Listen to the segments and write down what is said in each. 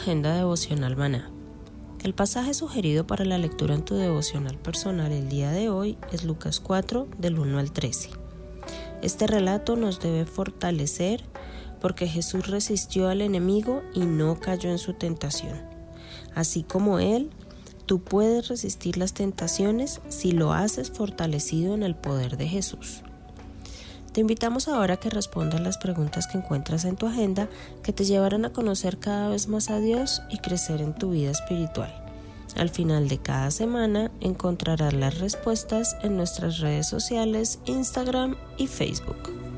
Agenda devocional maná. El pasaje sugerido para la lectura en tu devocional personal el día de hoy es Lucas 4 del 1 al 13. Este relato nos debe fortalecer porque Jesús resistió al enemigo y no cayó en su tentación. Así como Él, tú puedes resistir las tentaciones si lo haces fortalecido en el poder de Jesús. Te invitamos ahora a que respondas las preguntas que encuentras en tu agenda que te llevarán a conocer cada vez más a Dios y crecer en tu vida espiritual. Al final de cada semana encontrarás las respuestas en nuestras redes sociales, Instagram y Facebook.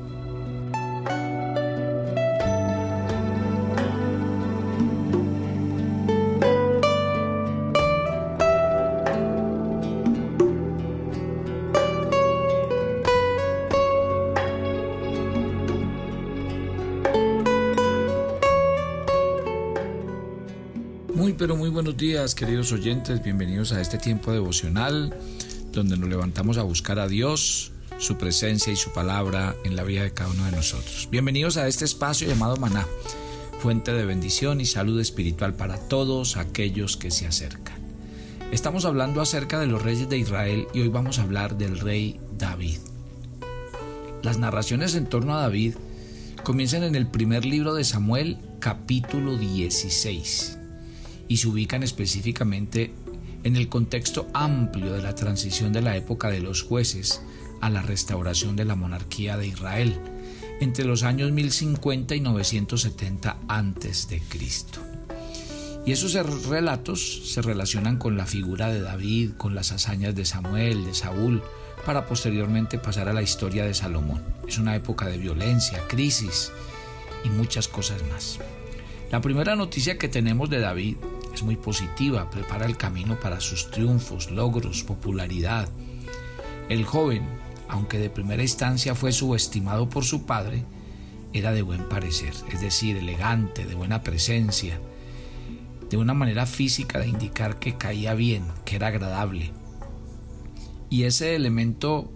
Días queridos oyentes, bienvenidos a este tiempo devocional donde nos levantamos a buscar a Dios, su presencia y su palabra en la vida de cada uno de nosotros. Bienvenidos a este espacio llamado Maná, fuente de bendición y salud espiritual para todos aquellos que se acercan. Estamos hablando acerca de los reyes de Israel y hoy vamos a hablar del rey David. Las narraciones en torno a David comienzan en el primer libro de Samuel, capítulo 16 y se ubican específicamente en el contexto amplio de la transición de la época de los jueces a la restauración de la monarquía de Israel entre los años 1050 y 970 antes de Cristo. Y esos relatos se relacionan con la figura de David, con las hazañas de Samuel, de Saúl, para posteriormente pasar a la historia de Salomón. Es una época de violencia, crisis y muchas cosas más. La primera noticia que tenemos de David es muy positiva, prepara el camino para sus triunfos, logros, popularidad. El joven, aunque de primera instancia fue subestimado por su padre, era de buen parecer, es decir, elegante, de buena presencia, de una manera física de indicar que caía bien, que era agradable. Y ese elemento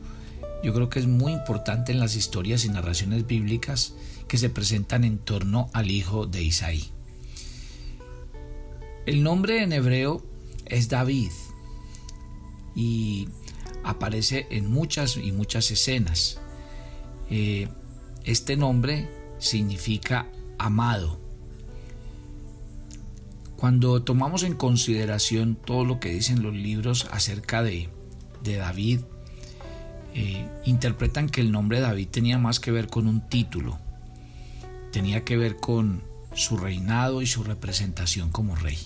yo creo que es muy importante en las historias y narraciones bíblicas que se presentan en torno al hijo de Isaí. El nombre en hebreo es David y aparece en muchas y muchas escenas. Eh, este nombre significa amado. Cuando tomamos en consideración todo lo que dicen los libros acerca de, David, eh, interpretan que el nombre David tenía más que ver con un título, tenía que ver con su reinado y su representación como rey.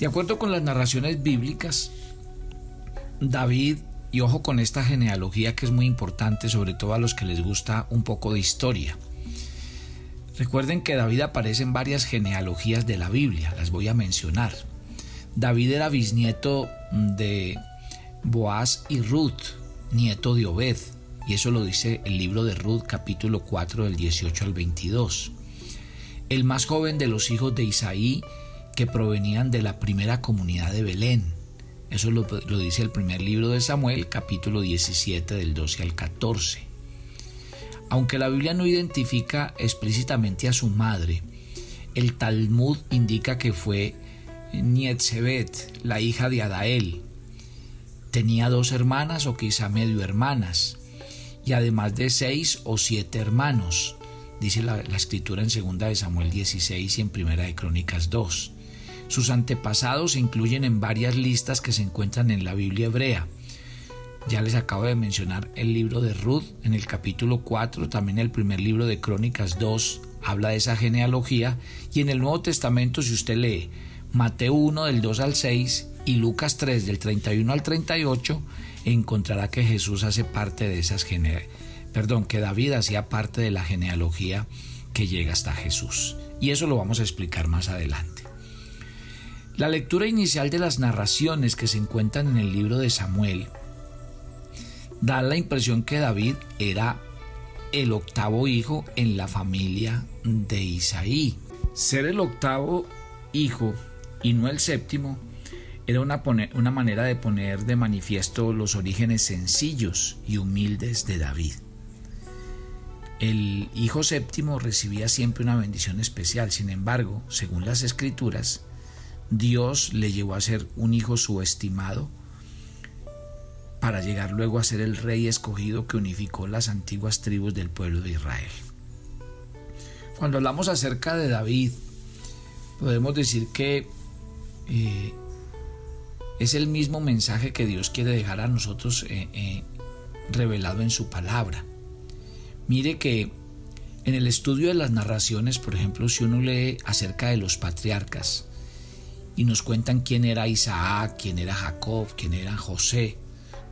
De acuerdo con las narraciones bíblicas, David, y ojo con esta genealogía que es muy importante, sobre todo a los que les gusta un poco de historia. Recuerden que David aparece en varias genealogías de la Biblia, las voy a mencionar. David era bisnieto de Boaz y Ruth, nieto de Obed, y eso lo dice el libro de Ruth capítulo 4 del 18 al 22. El más joven de los hijos de Isaí provenían de la primera comunidad de Belén. Eso lo, dice el primer libro de Samuel, capítulo 17 del 12 al 14. Aunque la Biblia no identifica explícitamente a su madre, el Talmud indica que fue Nietzebet, la hija de Adael. Tenía dos hermanas o quizá medio hermanas, y además de seis o siete hermanos, dice la, escritura en 2 de Samuel 16 y en 1 de Crónicas 2. Sus antepasados se incluyen en varias listas que se encuentran en la Biblia hebrea. Ya les acabo de mencionar el libro de Ruth en el capítulo 4, también el primer libro de Crónicas 2 habla de esa genealogía y en el Nuevo Testamento si usted lee Mateo 1 del 2 al 6 y Lucas 3 del 31 al 38 encontrará que Jesús hace parte de esas perdón, que David hacía parte de la genealogía que llega hasta Jesús. Y eso lo vamos a explicar más adelante. La lectura inicial de las narraciones que se encuentran en el libro de Samuel da la impresión que David era el octavo hijo en la familia de Isaí. Ser el octavo hijo y no el séptimo era una, una manera de poner de manifiesto los orígenes sencillos y humildes de David. El hijo séptimo recibía siempre una bendición especial, sin embargo, según las escrituras, Dios le llevó a ser un hijo subestimado para llegar luego a ser el rey escogido que unificó las antiguas tribus del pueblo de Israel. Cuando hablamos acerca de David, podemos decir que eh, es el mismo mensaje que Dios quiere dejar a nosotros eh, eh, revelado en su palabra. Mire que en el estudio de las narraciones, por ejemplo, si uno lee acerca de los patriarcas y nos cuentan quién era Isaac, quién era Jacob, quién era José,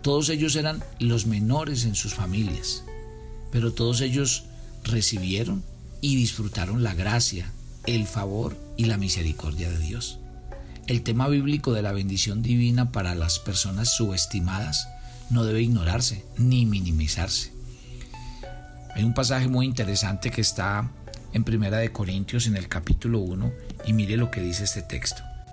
todos ellos eran los menores en sus familias, pero todos ellos recibieron y disfrutaron la gracia, el favor y la misericordia de Dios. El tema bíblico de la bendición divina para las personas subestimadas no debe ignorarse ni minimizarse. Hay un pasaje muy interesante que está en Primera de Corintios en el capítulo 1 y mire lo que dice este texto.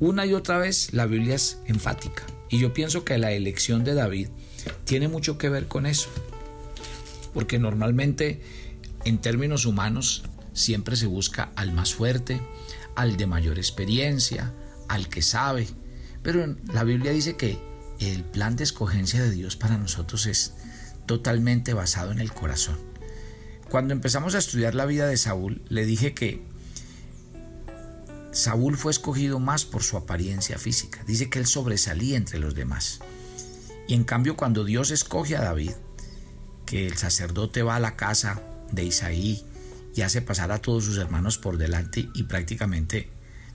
Una y otra vez la Biblia es enfática, y yo pienso que la elección de David tiene mucho que ver con eso, porque normalmente en términos humanos siempre se busca al más fuerte, al de mayor experiencia, al que sabe. Pero la Biblia dice que el plan de escogencia de Dios para nosotros es totalmente basado en el corazón. Cuando empezamos a estudiar la vida de Saúl, le dije que Saúl fue escogido más por su apariencia física. Dice que él sobresalía entre los demás. Y en cambio cuando Dios escoge a David, que el sacerdote va a la casa de Isaí y hace pasar a todos sus hermanos por delante y prácticamente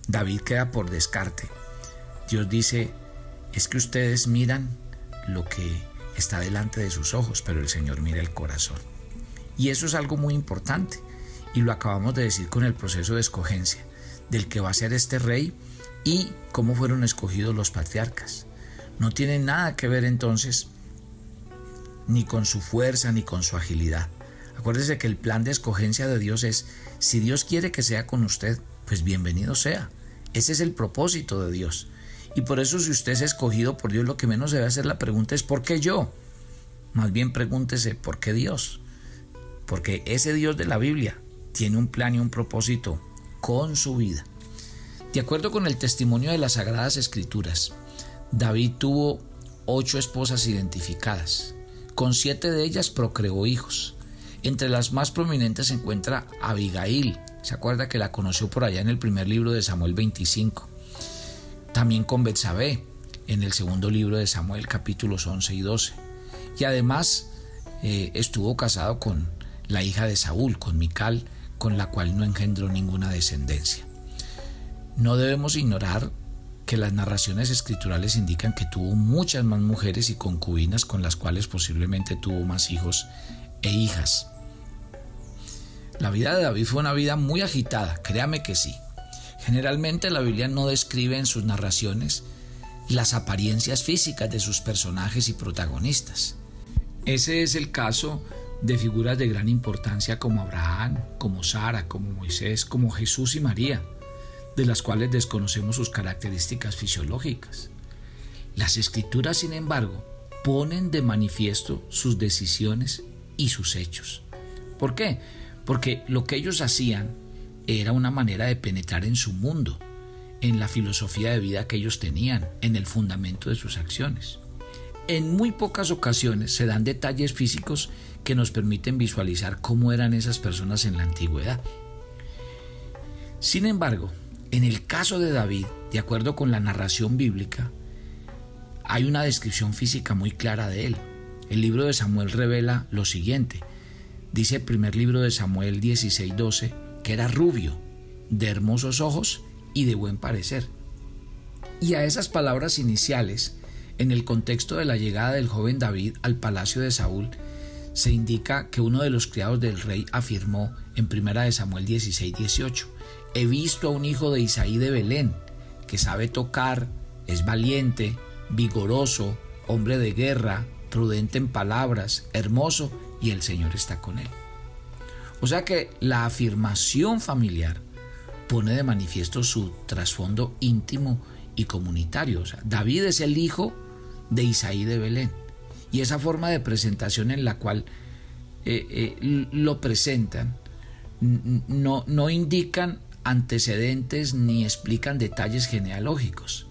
David queda por descarte. Dios dice, es que ustedes miran lo que está delante de sus ojos, pero el Señor mira el corazón. Y eso es algo muy importante y lo acabamos de decir con el proceso de escogencia del que va a ser este rey y cómo fueron escogidos los patriarcas. No tiene nada que ver entonces ni con su fuerza ni con su agilidad. Acuérdese que el plan de escogencia de Dios es, si Dios quiere que sea con usted, pues bienvenido sea. Ese es el propósito de Dios. Y por eso si usted es escogido por Dios, lo que menos debe hacer la pregunta es ¿por qué yo? Más bien pregúntese ¿por qué Dios? Porque ese Dios de la Biblia tiene un plan y un propósito con su vida. De acuerdo con el testimonio de las Sagradas Escrituras, David tuvo ocho esposas identificadas. Con siete de ellas procreó hijos. Entre las más prominentes se encuentra Abigail. ¿Se acuerda que la conoció por allá en el primer libro de Samuel 25? También con Betsabé en el segundo libro de Samuel capítulos 11 y 12. Y además eh, estuvo casado con la hija de Saúl, con Mical, con la cual no engendró ninguna descendencia. No debemos ignorar que las narraciones escriturales indican que tuvo muchas más mujeres y concubinas con las cuales posiblemente tuvo más hijos e hijas. La vida de David fue una vida muy agitada, créame que sí. Generalmente la Biblia no describe en sus narraciones las apariencias físicas de sus personajes y protagonistas. Ese es el caso de figuras de gran importancia como Abraham, como Sara, como Moisés, como Jesús y María, de las cuales desconocemos sus características fisiológicas. Las escrituras, sin embargo, ponen de manifiesto sus decisiones y sus hechos. ¿Por qué? Porque lo que ellos hacían era una manera de penetrar en su mundo, en la filosofía de vida que ellos tenían, en el fundamento de sus acciones. En muy pocas ocasiones se dan detalles físicos que nos permiten visualizar cómo eran esas personas en la antigüedad. Sin embargo, en el caso de David, de acuerdo con la narración bíblica, hay una descripción física muy clara de él. El libro de Samuel revela lo siguiente. Dice el primer libro de Samuel 16:12 que era rubio, de hermosos ojos y de buen parecer. Y a esas palabras iniciales, en el contexto de la llegada del joven David al palacio de Saúl, se indica que uno de los criados del rey afirmó en 1 Samuel 16, 18, he visto a un hijo de Isaí de Belén, que sabe tocar, es valiente, vigoroso, hombre de guerra, prudente en palabras, hermoso, y el Señor está con él. O sea que la afirmación familiar pone de manifiesto su trasfondo íntimo y comunitario. David es el hijo de Isaí de Belén. Y esa forma de presentación en la cual eh, eh, lo presentan no, no indican antecedentes ni explican detalles genealógicos.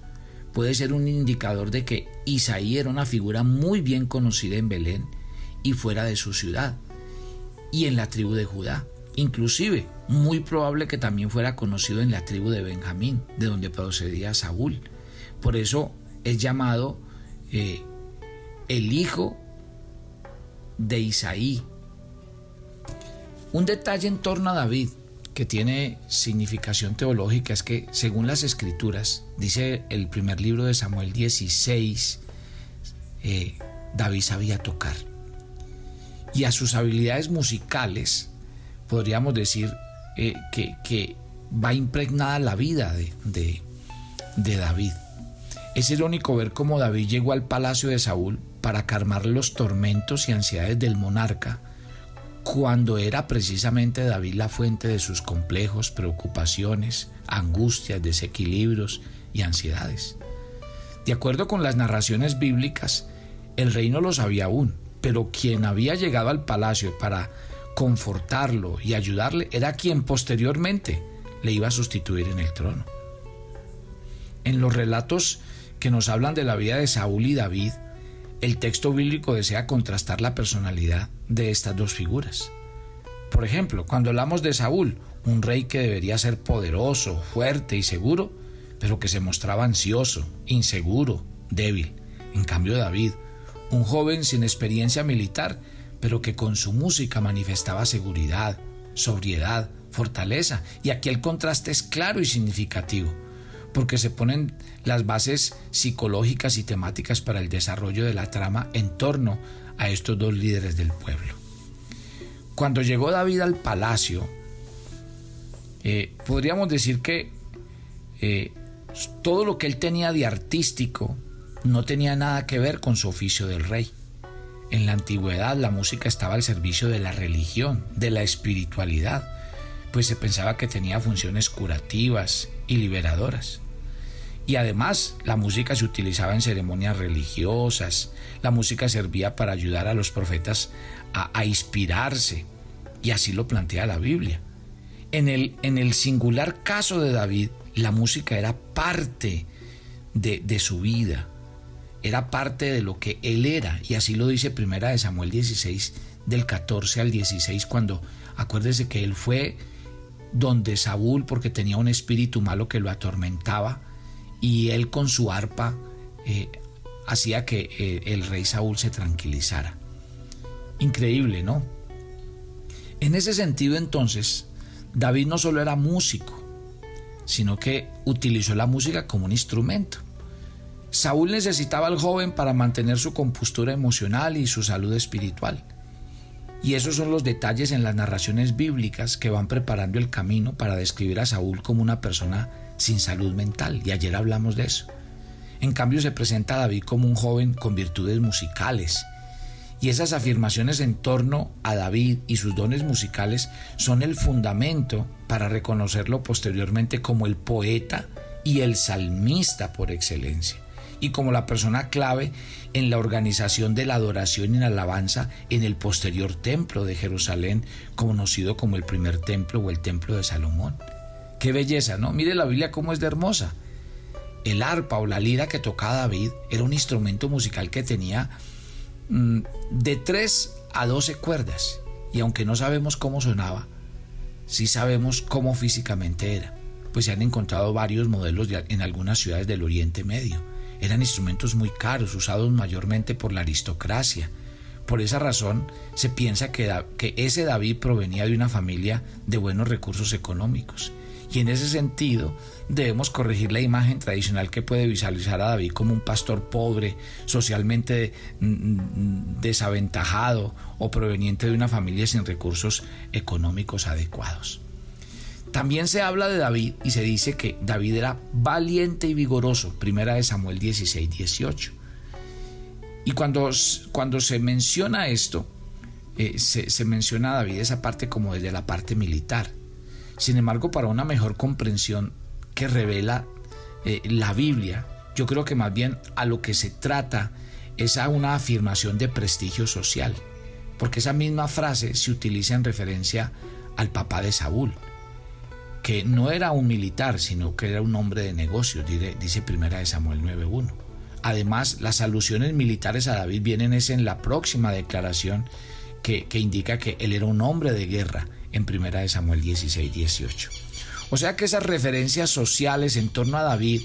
Puede ser un indicador de que Isaí era una figura muy bien conocida en Belén y fuera de su ciudad y en la tribu de Judá. Inclusive, muy probable que también fuera conocido en la tribu de Benjamín, de donde procedía Saúl. Por eso es llamado eh, el hijo de Isaí. Un detalle en torno a David que tiene significación teológica es que, según las escrituras, dice el primer libro de Samuel 16, eh, David sabía tocar. Y a sus habilidades musicales, podríamos decir eh, que, va impregnada la vida de, de David. Es irónico ver cómo David llegó al palacio de Saúl para calmar los tormentos y ansiedades del monarca, cuando era precisamente David la fuente de sus complejos, preocupaciones, angustias, desequilibrios y ansiedades. De acuerdo con las narraciones bíblicas, el rey no lo sabía aún, pero quien había llegado al palacio para confortarlo y ayudarle era quien posteriormente le iba a sustituir en el trono. En los relatos que nos hablan de la vida de Saúl y David, el texto bíblico desea contrastar la personalidad de estas dos figuras. Por ejemplo, cuando hablamos de Saúl, un rey que debería ser poderoso, fuerte y seguro, pero que se mostraba ansioso, inseguro, débil. En cambio David, un joven sin experiencia militar, pero que con su música manifestaba seguridad, sobriedad, fortaleza. Y aquí el contraste es claro y significativo, porque se ponen las bases psicológicas y temáticas para el desarrollo de la trama en torno a estos dos líderes del pueblo. Cuando llegó David al palacio, eh, podríamos decir que eh, todo lo que él tenía de artístico no tenía nada que ver con su oficio del rey. En la antigüedad la música estaba al servicio de la religión, de la espiritualidad, pues se pensaba que tenía funciones curativas y liberadoras. Y además la música se utilizaba en ceremonias religiosas, la música servía para ayudar a los profetas a, inspirarse, y así lo plantea la Biblia. En el, en el singular caso de David, la música era parte de, de su vida, era parte de lo que él era, y así lo dice Primera de Samuel 16, del 14 al 16, cuando acuérdese que él fue donde Saúl porque tenía un espíritu malo que lo atormentaba, y él con su arpa eh, hacía que eh, el rey Saúl se tranquilizara. Increíble, ¿no? En ese sentido entonces, David no solo era músico, sino que utilizó la música como un instrumento. Saúl necesitaba al joven para mantener su compostura emocional y su salud espiritual. Y esos son los detalles en las narraciones bíblicas que van preparando el camino para describir a Saúl como una persona sin salud mental. Y ayer hablamos de eso. En cambio se presenta a David como un joven con virtudes musicales. Y esas afirmaciones en torno a David y sus dones musicales son el fundamento para reconocerlo posteriormente como el poeta y el salmista por excelencia, y como la persona clave en la organización de la adoración y la alabanza en el posterior templo de Jerusalén, conocido como el primer templo o el templo de Salomón. Qué belleza, ¿no? Mire la Biblia cómo es de hermosa. El arpa o la lira que tocaba David era un instrumento musical que tenía mm, de 3 a 12 cuerdas. Y aunque no sabemos cómo sonaba, sí sabemos cómo físicamente era. Pues se han encontrado varios modelos en algunas ciudades del Oriente Medio. Eran instrumentos muy caros, usados mayormente por la aristocracia. Por esa razón se piensa que, que ese David provenía de una familia de buenos recursos económicos y en ese sentido debemos corregir la imagen tradicional que puede visualizar a David como un pastor pobre, socialmente mm, mm, desaventajado o proveniente de una familia sin recursos económicos adecuados. También se habla de David y se dice que David era valiente y vigoroso, primera de Samuel 16, 18. Y cuando, cuando se menciona esto, eh, se, se menciona a David esa parte como desde la parte militar. Sin embargo, para una mejor comprensión que revela eh, la Biblia, yo creo que más bien a lo que se trata es a una afirmación de prestigio social, porque esa misma frase se utiliza en referencia al papá de Saúl, que no era un militar, sino que era un hombre de negocios, dice primera de Samuel 9.1. Además, las alusiones militares a David vienen es en la próxima declaración que, que indica que él era un hombre de guerra en primera de Samuel 16, 18. O sea que esas referencias sociales en torno a David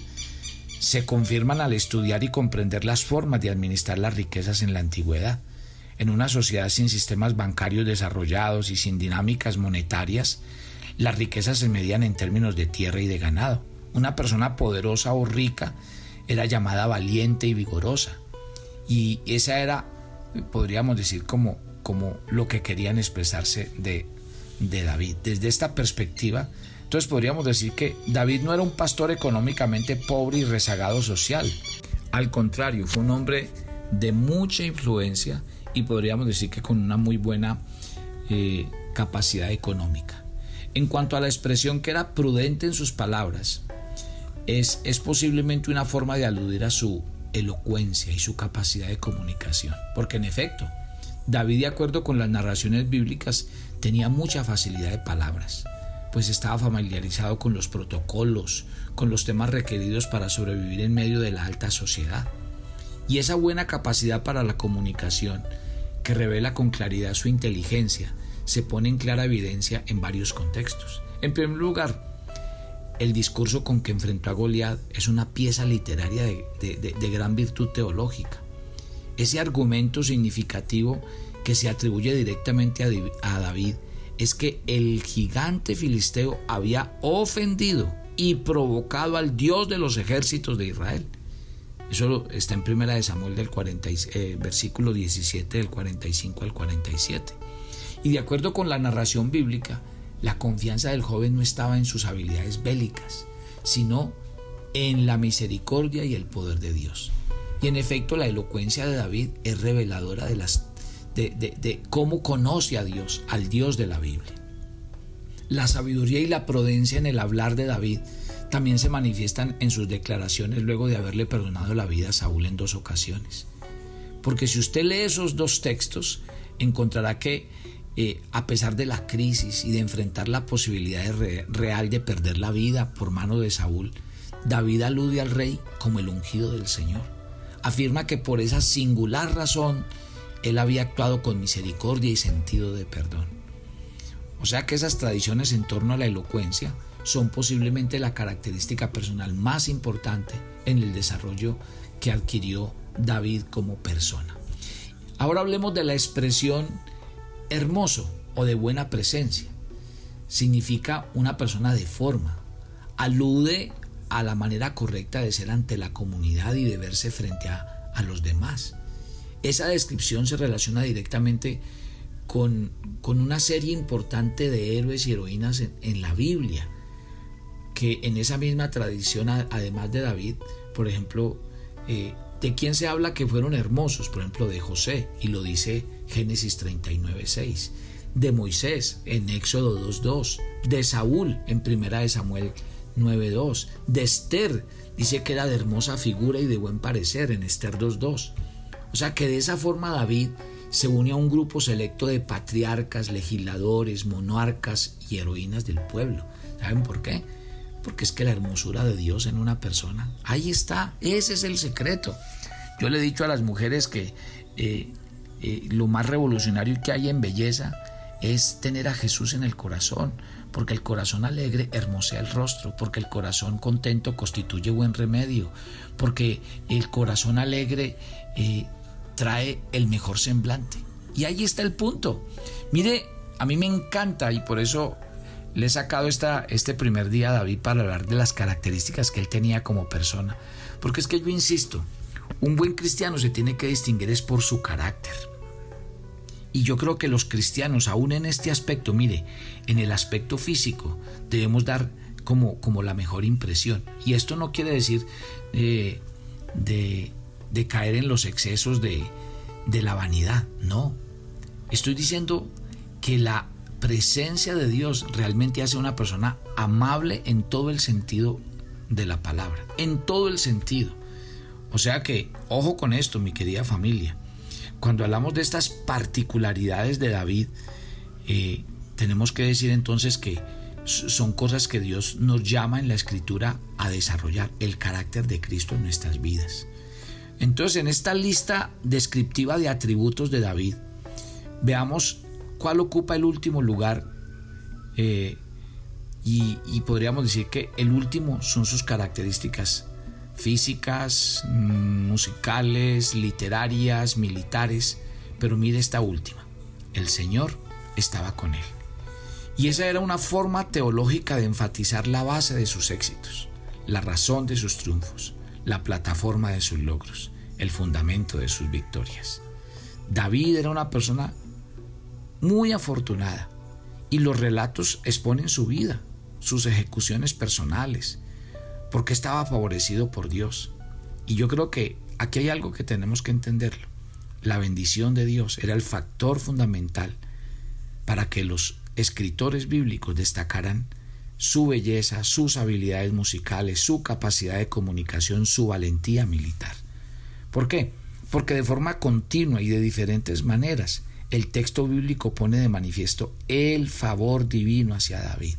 se confirman al estudiar y comprender las formas de administrar las riquezas en la antigüedad. En una sociedad sin sistemas bancarios desarrollados y sin dinámicas monetarias, las riquezas se medían en términos de tierra y de ganado. Una persona poderosa o rica era llamada valiente y vigorosa. Y esa era, podríamos decir, como, como lo que querían expresarse de de David. Desde esta perspectiva, entonces podríamos decir que David no era un pastor económicamente pobre y rezagado social. Al contrario, fue un hombre de mucha influencia y podríamos decir que con una muy buena eh, capacidad económica. En cuanto a la expresión que era prudente en sus palabras, es, es posiblemente una forma de aludir a su elocuencia y su capacidad de comunicación. Porque en efecto, David, de acuerdo con las narraciones bíblicas, tenía mucha facilidad de palabras, pues estaba familiarizado con los protocolos, con los temas requeridos para sobrevivir en medio de la alta sociedad. Y esa buena capacidad para la comunicación, que revela con claridad su inteligencia, se pone en clara evidencia en varios contextos. En primer lugar, el discurso con que enfrentó a Goliat es una pieza literaria de, de gran virtud teológica. Ese argumento significativo que se atribuye directamente a David es que el gigante filisteo había ofendido y provocado al Dios de los ejércitos de Israel. Eso está en primera de Samuel del 40, eh, versículo 17 del 45 al 47. Y de acuerdo con la narración bíblica, la confianza del joven no estaba en sus habilidades bélicas, sino en la misericordia y el poder de Dios. Y en efecto, la elocuencia de David es reveladora de las de, cómo conoce a Dios, al Dios de la Biblia. La sabiduría y la prudencia en el hablar de David también se manifiestan en sus declaraciones luego de haberle perdonado la vida a Saúl en dos ocasiones. Porque si usted lee esos dos textos, encontrará que eh, a pesar de la crisis y de enfrentar la posibilidad real de perder la vida por mano de Saúl, David alude al rey como el ungido del Señor. Afirma que por esa singular razón él había actuado con misericordia y sentido de perdón. O sea que esas tradiciones en torno a la elocuencia son posiblemente la característica personal más importante en el desarrollo que adquirió David como persona. Ahora hablemos de la expresión hermoso o de buena presencia. Significa una persona de forma. Alude a la manera correcta de ser ante la comunidad y de verse frente a, a los demás. Esa descripción se relaciona directamente con, una serie importante de héroes y heroínas en, la Biblia, que en esa misma tradición, además de David, por ejemplo, eh, ¿de quién se habla que fueron hermosos? Por ejemplo, de José, y lo dice Génesis 39, 6. De Moisés en Éxodo 2.2. De Saúl en Primera de Samuel 9.2. De Esther, dice que era de hermosa figura y de buen parecer en Esther 2.2. O sea que de esa forma David se une a un grupo selecto de patriarcas, legisladores, monarcas y heroínas del pueblo. ¿Saben por qué? Porque es que la hermosura de Dios en una persona, ahí está, ese es el secreto. Yo le he dicho a las mujeres que eh, eh, lo más revolucionario que hay en belleza es tener a Jesús en el corazón, porque el corazón alegre hermosea el rostro, porque el corazón contento constituye buen remedio, porque el corazón alegre eh, trae el mejor semblante. Y ahí está el punto. Mire, a mí me encanta y por eso le he sacado esta, este primer día a David para hablar de las características que él tenía como persona. Porque es que yo insisto, un buen cristiano se tiene que distinguir es por su carácter. Y yo creo que los cristianos, aún en este aspecto, mire, en el aspecto físico, debemos dar como, como la mejor impresión. Y esto no quiere decir eh, de, de, caer en los excesos de, de la vanidad, no. Estoy diciendo que la presencia de Dios realmente hace una persona amable en todo el sentido de la palabra, en todo el sentido. O sea que, ojo con esto, mi querida familia. Cuando hablamos de estas particularidades de David, eh, tenemos que decir entonces que son cosas que Dios nos llama en la escritura a desarrollar el carácter de Cristo en nuestras vidas. Entonces, en esta lista descriptiva de atributos de David, veamos cuál ocupa el último lugar. Eh, y podríamos decir que el último son sus características físicas, mm, musicales, literarias, militares, pero mire esta última, el Señor estaba con él. Y esa era una forma teológica de enfatizar la base de sus éxitos, la razón de sus triunfos, la plataforma de sus logros, el fundamento de sus victorias. David era una persona muy afortunada y los relatos exponen su vida, sus ejecuciones personales, porque estaba favorecido por Dios. Y yo creo que aquí hay algo que tenemos que entenderlo. La bendición de Dios era el factor fundamental para que los escritores bíblicos destacaran su belleza, sus habilidades musicales, su capacidad de comunicación, su valentía militar. ¿Por qué? Porque de forma continua y de diferentes maneras el texto bíblico pone de manifiesto el favor divino hacia David.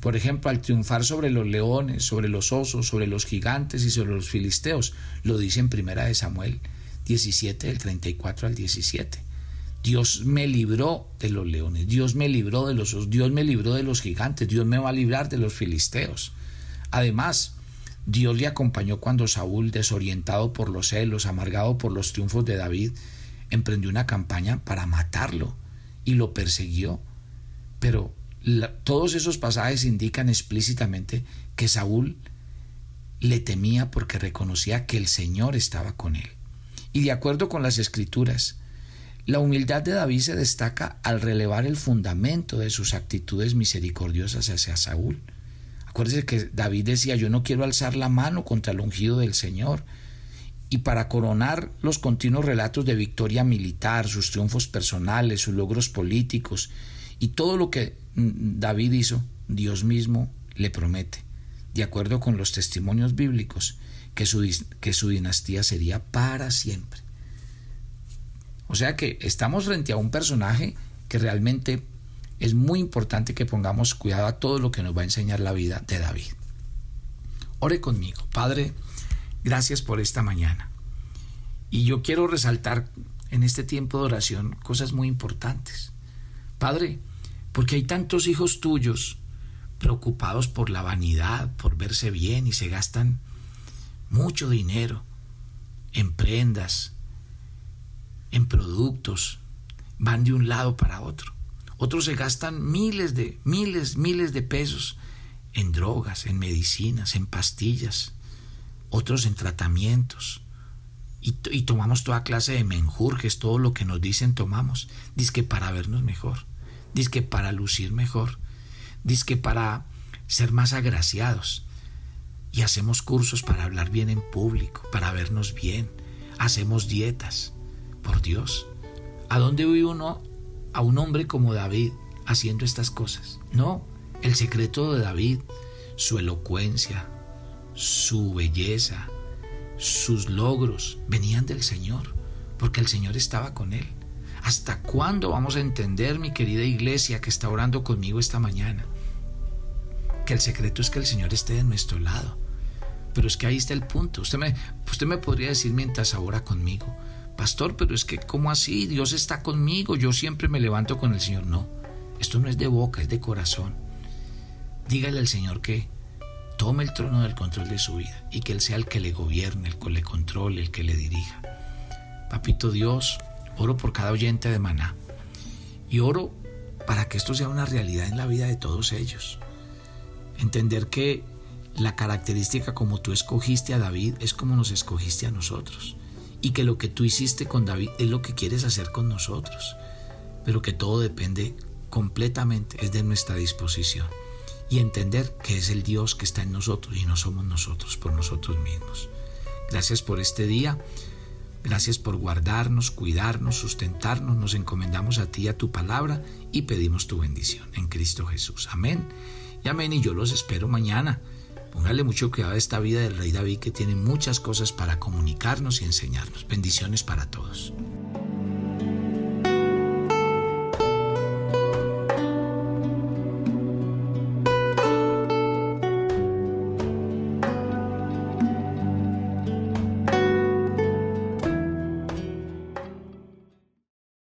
Por ejemplo, al triunfar sobre los leones, sobre los osos, sobre los gigantes y sobre los filisteos, lo dice en Primera de Samuel 17, del 34 al 17. Dios me libró de los leones, Dios me libró de los osos, Dios me libró de los gigantes, Dios me va a librar de los filisteos. Además, Dios le acompañó cuando Saúl, desorientado por los celos, amargado por los triunfos de David, emprendió una campaña para matarlo y lo persiguió. Pero todos esos pasajes indican explícitamente que Saúl le temía porque reconocía que el Señor estaba con él. Y de acuerdo con las escrituras, la humildad de David se destaca al relevar el fundamento de sus actitudes misericordiosas hacia Saúl. Acuérdese que David decía, yo no quiero alzar la mano contra el ungido del Señor. Y para coronar los continuos relatos de victoria militar, sus triunfos personales, sus logros políticos y todo lo que mm, David hizo, Dios mismo le promete, de acuerdo con los testimonios bíblicos, que su, que su dinastía sería para siempre. O sea que estamos frente a un personaje que realmente es muy importante que pongamos cuidado a todo lo que nos va a enseñar la vida de David. Ore conmigo, Padre, gracias por esta mañana. Y yo quiero resaltar en este tiempo de oración cosas muy importantes. Padre, porque hay tantos hijos tuyos preocupados por la vanidad, por verse bien y se gastan mucho dinero en prendas, en productos, van de un lado para otro. Otros se gastan miles de, miles, miles de pesos en drogas, en medicinas, en pastillas, otros en tratamientos. Y, tomamos toda clase de menjurjes, todo lo que nos dicen tomamos. Dice que para vernos mejor que para lucir mejor, que para ser más agraciados. y hacemos cursos para hablar bien en público, para vernos bien, hacemos dietas. Por Dios, ¿a dónde ve uno a un hombre como David haciendo estas cosas? No, el secreto de David, su elocuencia, su belleza, sus logros venían del Señor, porque el Señor estaba con él. ¿Hasta cuándo vamos a entender, mi querida iglesia que está orando conmigo esta mañana? Que el secreto es que el Señor esté de nuestro lado. Pero es que ahí está el punto. Usted me, usted me podría decir mientras ora conmigo, Pastor, pero es que ¿cómo así? Dios está conmigo, yo siempre me levanto con el Señor. No, esto no es de boca, es de corazón. Dígale al Señor que tome el trono del control de su vida y que Él sea el que le gobierne, el que le controle, el que le dirija. Papito Dios, oro por cada oyente de Maná y oro para que esto sea una realidad en la vida de todos ellos. Entender que la característica como tú escogiste a David es como nos escogiste a nosotros y que lo que tú hiciste con David es lo que quieres hacer con nosotros, pero que todo depende completamente, es de nuestra disposición y entender que es el Dios que está en nosotros y no somos nosotros por nosotros mismos. Gracias por este día. Gracias por guardarnos, cuidarnos, sustentarnos. Nos encomendamos a ti, a tu palabra y pedimos tu bendición en Cristo Jesús. Amén. Y amén. Y yo los espero mañana. Póngale mucho cuidado a esta vida del rey David que tiene muchas cosas para comunicarnos y enseñarnos. Bendiciones para todos.